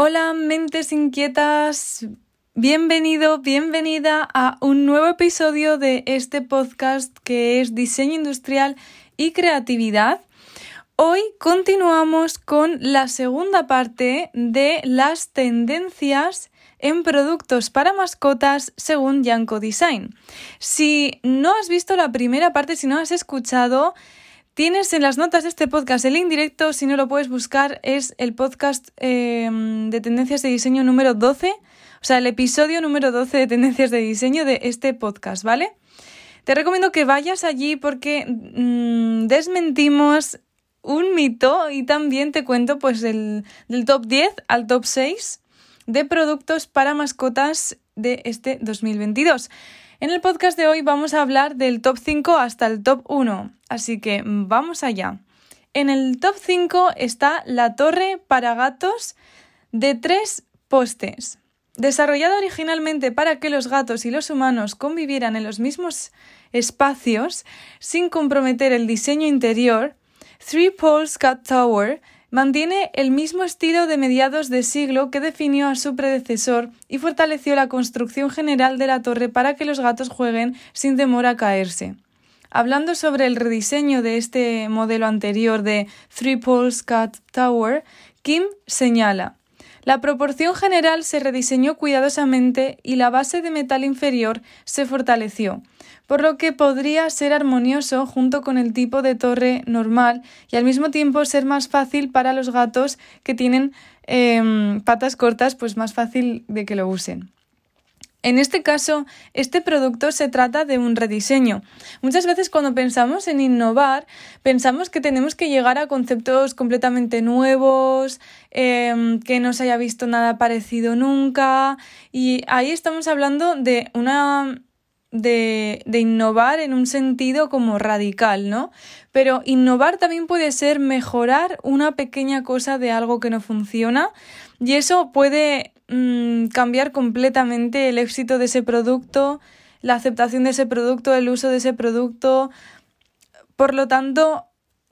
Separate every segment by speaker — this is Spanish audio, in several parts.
Speaker 1: Hola, mentes inquietas. Bienvenido, bienvenida a un nuevo episodio de este podcast que es Diseño Industrial y Creatividad. Hoy continuamos con la segunda parte de las tendencias en productos para mascotas según Yanko Design. Si no has visto la primera parte, si no has escuchado, Tienes en las notas de este podcast el link directo, si no lo puedes buscar, es el podcast em, de tendencias de diseño número 12, o sea, el episodio número 12 de tendencias de diseño de este podcast, ¿vale? Te recomiendo que vayas allí porque mm, desmentimos un mito y también te cuento pues del top 10 al top 6 de productos para mascotas de este 2022. En el podcast de hoy vamos a hablar del top 5 hasta el top 1, así que vamos allá. En el top 5 está la torre para gatos de tres postes. Desarrollada originalmente para que los gatos y los humanos convivieran en los mismos espacios sin comprometer el diseño interior, Three Poles Cat Tower Mantiene el mismo estilo de mediados de siglo que definió a su predecesor y fortaleció la construcción general de la torre para que los gatos jueguen sin temor a caerse. Hablando sobre el rediseño de este modelo anterior de Three Poles Cat Tower, Kim señala la proporción general se rediseñó cuidadosamente y la base de metal inferior se fortaleció, por lo que podría ser armonioso junto con el tipo de torre normal y al mismo tiempo ser más fácil para los gatos que tienen em, patas cortas, pues más fácil de que lo usen. En este caso, este producto se trata de un rediseño. Muchas veces cuando pensamos en innovar, pensamos que tenemos que llegar a conceptos completamente nuevos, em, que no se haya visto nada parecido nunca, y ahí estamos hablando de una de, innovar en un sentido como radical, ¿no? Pero innovar también puede ser mejorar una pequeña cosa de algo que no funciona y eso puede mm, cambiar completamente el éxito de ese producto, la aceptación de ese producto, el uso de ese producto. Por lo tanto,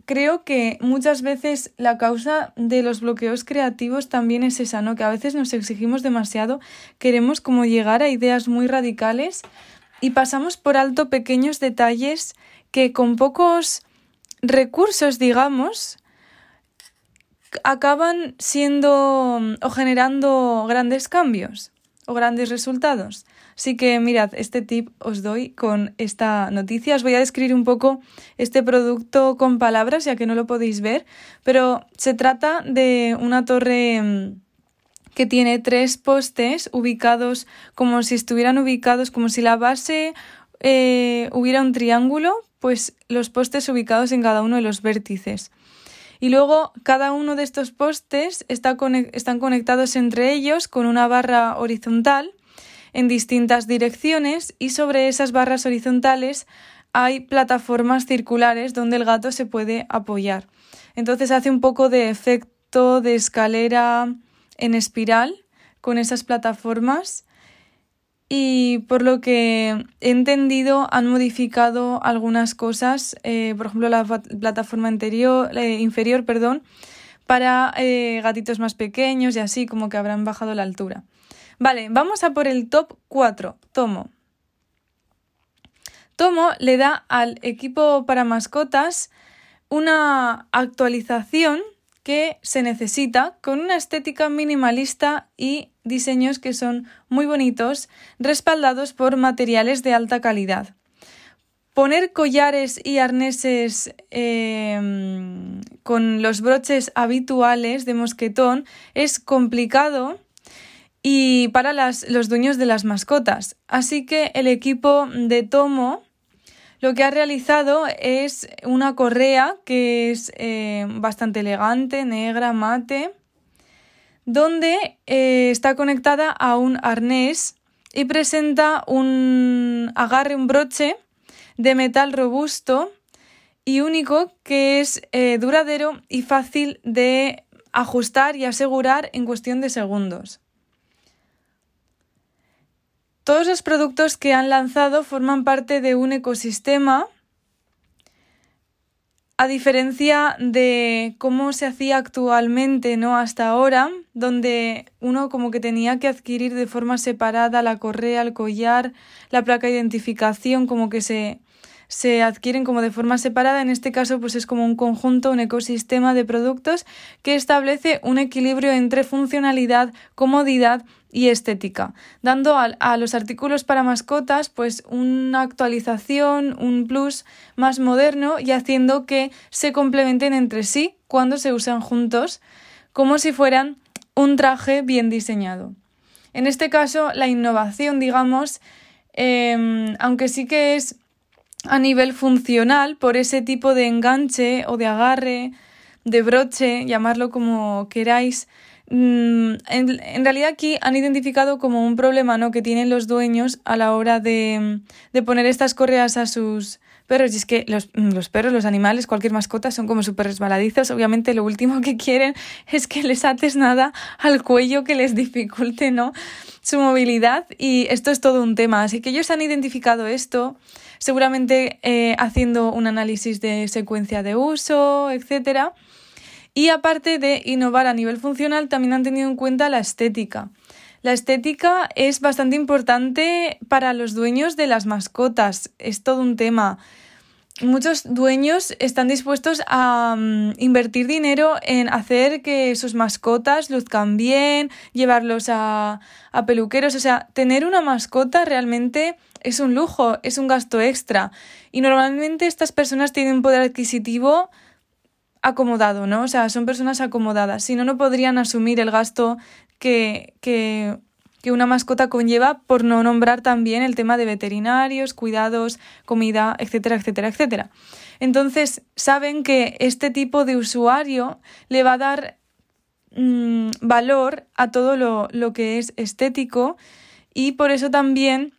Speaker 1: creo que muchas veces la causa de los bloqueos creativos también es esa, ¿no? Que a veces nos exigimos demasiado, queremos como llegar a ideas muy radicales y pasamos por alto pequeños detalles que con pocos recursos, digamos, acaban siendo o generando grandes cambios o grandes resultados. Así que mirad, este tip os doy con esta noticia. Os voy a describir un poco este producto con palabras, ya que no lo podéis ver, pero se trata de una torre mm, que tiene tres postes ubicados como si estuvieran ubicados, como si la base eh, hubiera un triángulo, pues los postes ubicados en cada uno de los vértices. Y luego cada uno de estos postes está están conectados entre ellos con una barra horizontal en distintas direcciones y sobre esas barras horizontales hay plataformas circulares donde el gato se puede apoyar. Entonces hace un poco de efecto de escalera en espiral con esas plataformas y por lo que he entendido han modificado algunas cosas, eh, por ejemplo la plataforma anterior, inferior perdón, para eh, gatitos más pequeños y así como que habrán bajado la altura. Vale, vamos a por el top 4, Tomo. Tomo le da al equipo para mascotas una actualización que se necesita con una estética minimalista y diseños que son muy bonitos, respaldados por materiales de alta calidad. Poner collares y arneses em, con los broches habituales de mosquetón es complicado y para los dueños de las mascotas. Así que el equipo de Tomo lo que ha realizado es una correa que es eh, bastante elegante, negra, mate, donde eh, está conectada a un arnés y presenta un agarre, un broche de metal robusto y único que es eh, duradero y fácil de ajustar y asegurar en cuestión de segundos. Todos los productos que han lanzado forman parte de un ecosistema a diferencia de cómo se hacía actualmente, ¿no? Hasta ahora, donde uno como que tenía que adquirir de forma separada la correa, el collar, la placa de identificación, como que se, se adquieren como de forma separada. En este caso, pues es como un conjunto, un ecosistema de productos que establece un equilibrio entre funcionalidad, comodidad y estética, dando a, los artículos para mascotas pues una actualización, un plus más moderno y haciendo que se complementen entre sí cuando se usan juntos, como si fueran un traje bien diseñado. En este caso, la innovación, digamos, em, aunque sí que es a nivel funcional por ese tipo de enganche o de agarre, de broche, llamarlo como queráis, Mm, en, realidad aquí han identificado como un problema ¿no? que tienen los dueños a la hora de, de poner estas correas a sus perros. Y es que los, mm, los perros, los animales, cualquier mascota son como súper resbaladizos. Obviamente lo último que quieren es que les ates nada al cuello que les dificulte ¿no? su movilidad. Y esto es todo un tema. Así que ellos han identificado esto seguramente eh, haciendo un análisis de secuencia de uso, etcétera y aparte de innovar a nivel funcional, también han tenido en cuenta la estética. La estética es bastante importante para los dueños de las mascotas, es todo un tema. Muchos dueños están dispuestos a mm, invertir dinero en hacer que sus mascotas luzcan bien, llevarlos a, a peluqueros, o sea, tener una mascota realmente es un lujo, es un gasto extra. Y normalmente estas personas tienen un poder adquisitivo acomodado, ¿no? O sea, son personas acomodadas. Si no, no podrían asumir el gasto que, que, que una mascota conlleva por no nombrar también el tema de veterinarios, cuidados, comida, etcétera, etcétera, etcétera. Entonces, saben que este tipo de usuario le va a dar mm, valor a todo lo, lo que es estético y por eso también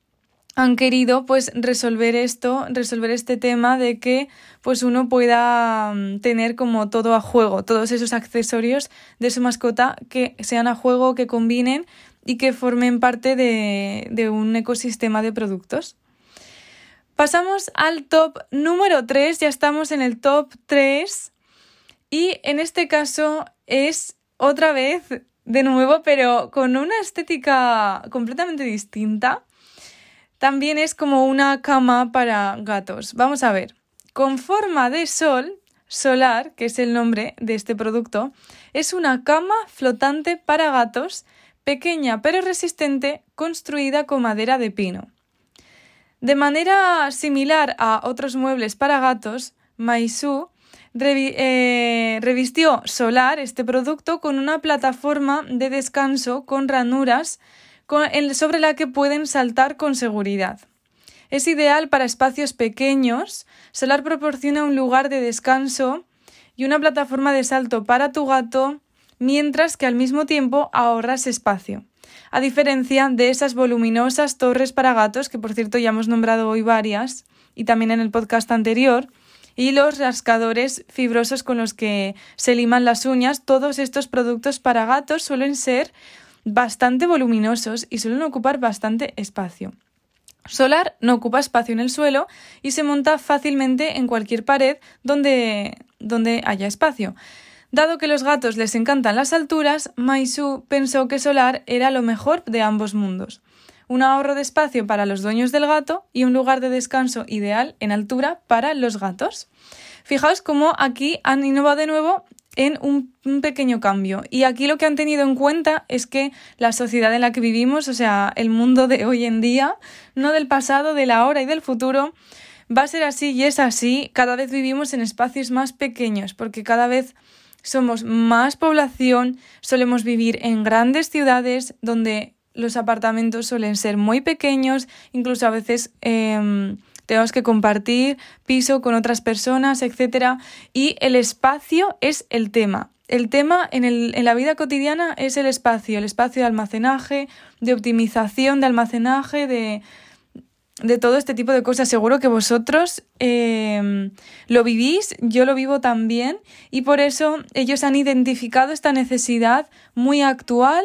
Speaker 1: han querido pues resolver esto, resolver este tema de que pues uno pueda mm, tener como todo a juego, todos esos accesorios de su mascota que sean a juego, que combinen y que formen parte de, de un ecosistema de productos. Pasamos al top número 3, ya estamos en el top 3 y en este caso es otra vez de nuevo, pero con una estética completamente distinta también es como una cama para gatos. Vamos a ver. Con forma de sol, solar, que es el nombre de este producto, es una cama flotante para gatos, pequeña pero resistente, construida con madera de pino. De manera similar a otros muebles para gatos, Maisu eh, revistió Solar este producto con una plataforma de descanso con ranuras sobre la que pueden saltar con seguridad. Es ideal para espacios pequeños. Solar proporciona un lugar de descanso y una plataforma de salto para tu gato, mientras que al mismo tiempo ahorras espacio. A diferencia de esas voluminosas torres para gatos, que por cierto ya hemos nombrado hoy varias, y también en el podcast anterior, y los rascadores fibrosos con los que se liman las uñas, todos estos productos para gatos suelen ser bastante voluminosos y suelen ocupar bastante espacio. Solar no ocupa espacio en el suelo y se monta fácilmente en cualquier pared donde, donde haya espacio. Dado que los gatos les encantan las alturas, Maisu pensó que Solar era lo mejor de ambos mundos. Un ahorro de espacio para los dueños del gato y un lugar de descanso ideal en altura para los gatos. Fijaos cómo aquí han innovado de nuevo en un, pequeño cambio. Y aquí lo que han tenido en cuenta es que la sociedad en la que vivimos, o sea, el mundo de hoy en día, no del pasado, de la hora y del futuro, va a ser así y es así. Cada vez vivimos en espacios más pequeños porque cada vez somos más población, solemos vivir en grandes ciudades donde los apartamentos suelen ser muy pequeños, incluso a veces em, tenemos que compartir piso con otras personas, etc. Y el espacio es el tema. El tema en, el, en, la vida cotidiana es el espacio, el espacio de almacenaje, de optimización de almacenaje, de, de todo este tipo de cosas. Seguro que vosotros em, lo vivís, yo lo vivo también y por eso ellos han identificado esta necesidad muy actual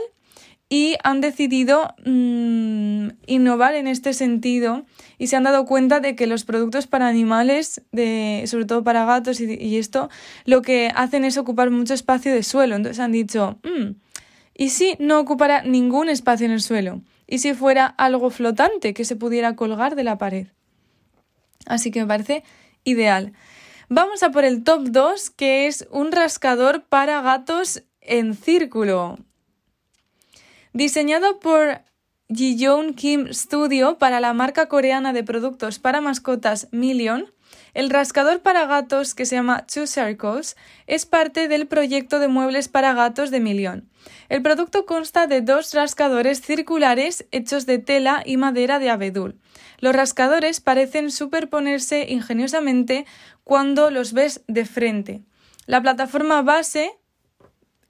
Speaker 1: y han decidido mm, innovar en este sentido y se han dado cuenta de que los productos para animales, de, sobre todo para gatos y, esto, lo que hacen es ocupar mucho espacio de suelo. Entonces han dicho, mm, ¿y si no ocupara ningún espacio en el suelo? ¿Y si fuera algo flotante que se pudiera colgar de la pared? Así que me parece ideal. Vamos a por el top 2, que es un rascador para gatos en círculo. Diseñado por Jiyeon Kim Studio para la marca coreana de productos para mascotas Million, el rascador para gatos que se llama Two Circles es parte del proyecto de muebles para gatos de Million. El producto consta de dos rascadores circulares hechos de tela y madera de abedul. Los rascadores parecen superponerse ingeniosamente cuando los ves de frente. La plataforma base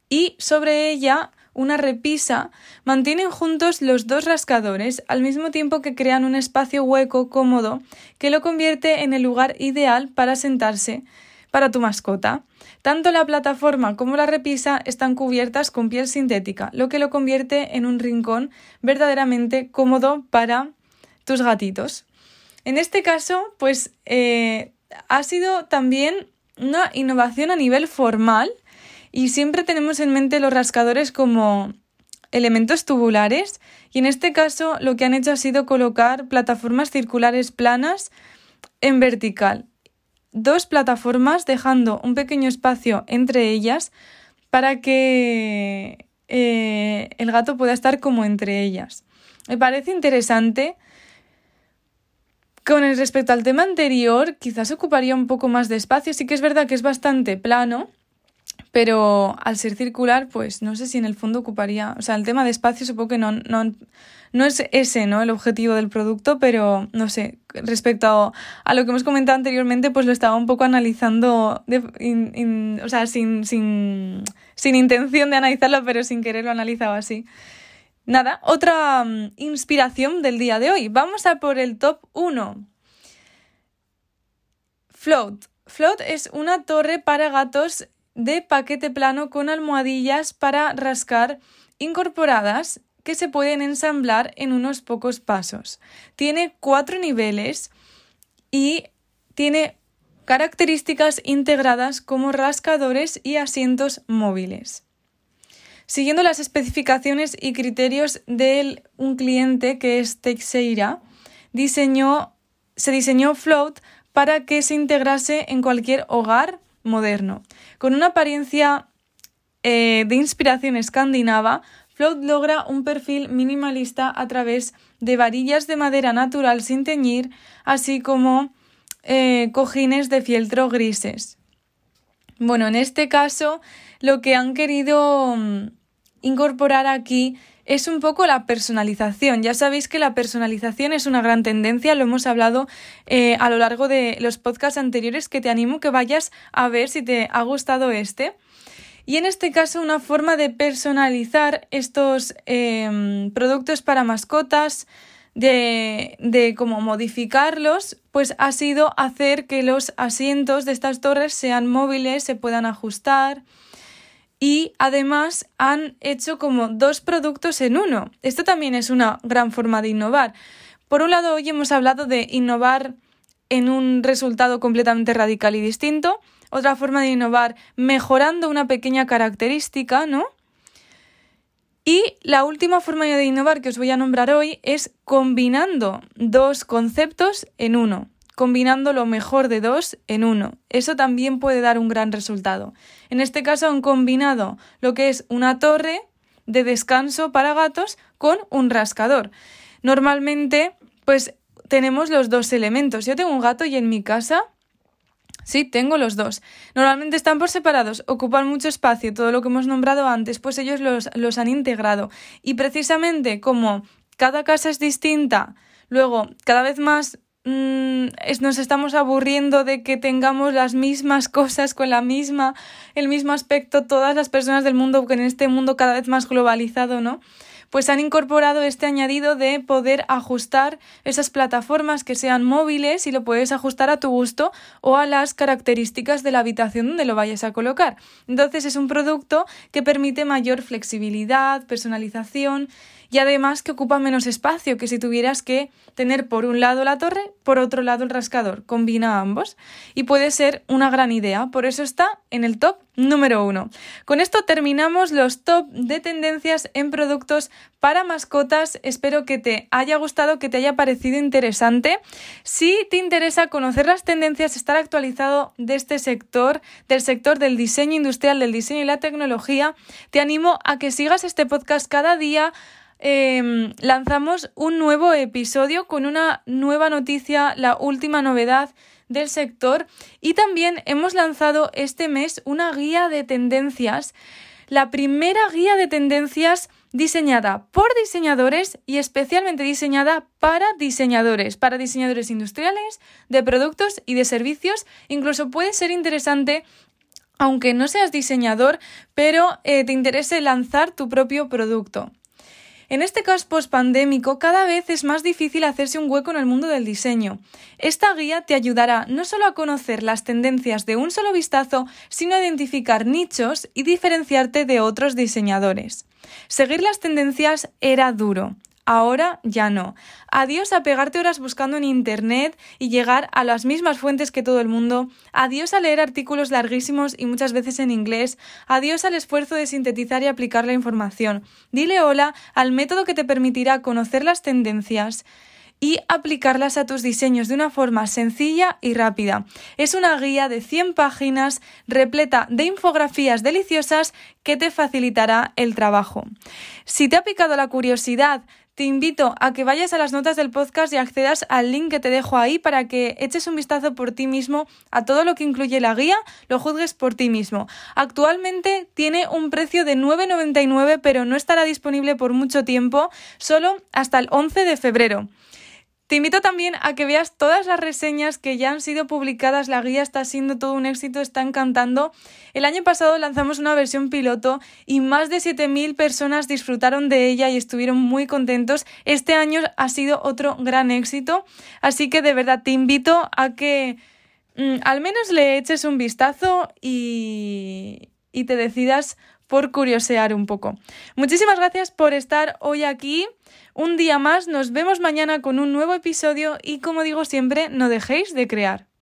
Speaker 1: y sobre ella una repisa, mantienen juntos los dos rascadores al mismo tiempo que crean un espacio hueco cómodo que lo convierte en el lugar ideal para sentarse para tu mascota. Tanto la plataforma como la repisa están cubiertas con piel sintética, lo que lo convierte en un rincón verdaderamente cómodo para tus gatitos. En este caso, pues eh, ha sido también una innovación a nivel formal y siempre tenemos en mente los rascadores como elementos tubulares y en este caso lo que han hecho ha sido colocar plataformas circulares planas en vertical. Dos plataformas dejando un pequeño espacio entre ellas para que eh, el gato pueda estar como entre ellas. Me parece interesante. Con respecto al tema anterior, quizás ocuparía un poco más de espacio. Sí que es verdad que es bastante plano, pero al ser circular, pues no sé si en el fondo ocuparía, o sea, el tema de espacio supongo que no, no, no es ese, ¿no? El objetivo del producto, pero no sé, respecto a, lo que hemos comentado anteriormente, pues lo estaba un poco analizando, o sea, sin, sin, sin intención de analizarlo, pero sin querer lo analizado así. Nada, otra mm, inspiración del día de hoy. Vamos a por el top 1. Float. Float es una torre para gatos de paquete plano con almohadillas para rascar incorporadas que se pueden ensamblar en unos pocos pasos. Tiene cuatro niveles y tiene características integradas como rascadores y asientos móviles. Siguiendo las especificaciones y criterios de un cliente que es Teixeira, se diseñó Float para que se integrase en cualquier hogar moderno. Con una apariencia eh, de inspiración escandinava, Float logra un perfil minimalista a través de varillas de madera natural sin teñir, así como eh, cojines de fieltro grises. Bueno, en este caso lo que han querido mm, incorporar aquí es un poco la personalización. Ya sabéis que la personalización es una gran tendencia, lo hemos hablado eh, a lo largo de los podcasts anteriores, que te animo que vayas a ver si te ha gustado este. Y en este caso, una forma de personalizar estos em, productos para mascotas, de, de cómo modificarlos, pues ha sido hacer que los asientos de estas torres sean móviles, se puedan ajustar, y además han hecho como dos productos en uno. Esto también es una gran forma de innovar. Por un lado, hoy hemos hablado de innovar en un resultado completamente radical y distinto. Otra forma de innovar mejorando una pequeña característica, ¿no? Y la última forma de innovar que os voy a nombrar hoy es combinando dos conceptos en uno combinando lo mejor de dos en uno. Eso también puede dar un gran resultado. En este caso han combinado lo que es una torre de descanso para gatos con un rascador. Normalmente, pues tenemos los dos elementos. Yo tengo un gato y en mi casa Sí, tengo los dos. Normalmente están por separados, ocupan mucho espacio, todo lo que hemos nombrado antes, pues ellos los, los, han integrado. Y precisamente como cada casa es distinta, luego cada vez más Mm, nos estamos aburriendo de que tengamos las mismas cosas con la misma, el mismo aspecto, todas las personas del mundo, que en este mundo cada vez más globalizado, ¿no? Pues han incorporado este añadido de poder ajustar esas plataformas que sean móviles y lo puedes ajustar a tu gusto o a las características de la habitación donde lo vayas a colocar. Entonces es un producto que permite mayor flexibilidad, personalización y además que ocupa menos espacio que si tuvieras que tener por un lado la torre, por otro lado el rascador. Combina ambos y puede ser una gran idea. Por eso está en el top número uno. Con esto terminamos los top de tendencias en productos para mascotas. Espero que te haya gustado, que te haya parecido interesante. Si te interesa conocer las tendencias, estar actualizado de este sector, del sector del diseño industrial, del diseño y la tecnología, te animo a que sigas este podcast cada día Em, lanzamos un nuevo episodio con una nueva noticia, la última novedad del sector y también hemos lanzado este mes una guía de tendencias, la primera guía de tendencias diseñada por diseñadores y especialmente diseñada para diseñadores, para diseñadores industriales, de productos y de servicios. Incluso puede ser interesante aunque no seas diseñador, pero eh, te interese lanzar tu propio producto. En este caos pospandémico, cada vez es más difícil hacerse un hueco en el mundo del diseño. Esta guía te ayudará no solo a conocer las tendencias de un solo vistazo, sino a identificar nichos y diferenciarte de otros diseñadores. Seguir las tendencias era duro. Ahora ya no. Adiós a pegarte horas buscando en Internet y llegar a las mismas fuentes que todo el mundo. Adiós a leer artículos larguísimos y muchas veces en inglés. Adiós al esfuerzo de sintetizar y aplicar la información. Dile hola al método que te permitirá conocer las tendencias y aplicarlas a tus diseños de una forma sencilla y rápida. Es una guía de 100 páginas repleta de infografías deliciosas que te facilitará el trabajo. Si te ha picado la curiosidad te invito a que vayas a las notas del podcast y accedas al link que te dejo ahí para que eches un vistazo por ti mismo a todo lo que incluye la guía, lo juzgues por ti mismo. Actualmente tiene un precio de 9,99 pero no estará disponible por mucho tiempo, solo hasta el 11 de febrero. Te invito también a que veas todas las reseñas que ya han sido publicadas. La guía está siendo todo un éxito, está encantando. El año pasado lanzamos una versión piloto y más de 7.000 personas disfrutaron de ella y estuvieron muy contentos. Este año ha sido otro gran éxito, así que de verdad te invito a que mm, al menos le eches un vistazo y, y te decidas por curiosear un poco. Muchísimas gracias por estar hoy aquí. Un día más, nos vemos mañana con un nuevo episodio y como digo siempre, no dejéis de crear.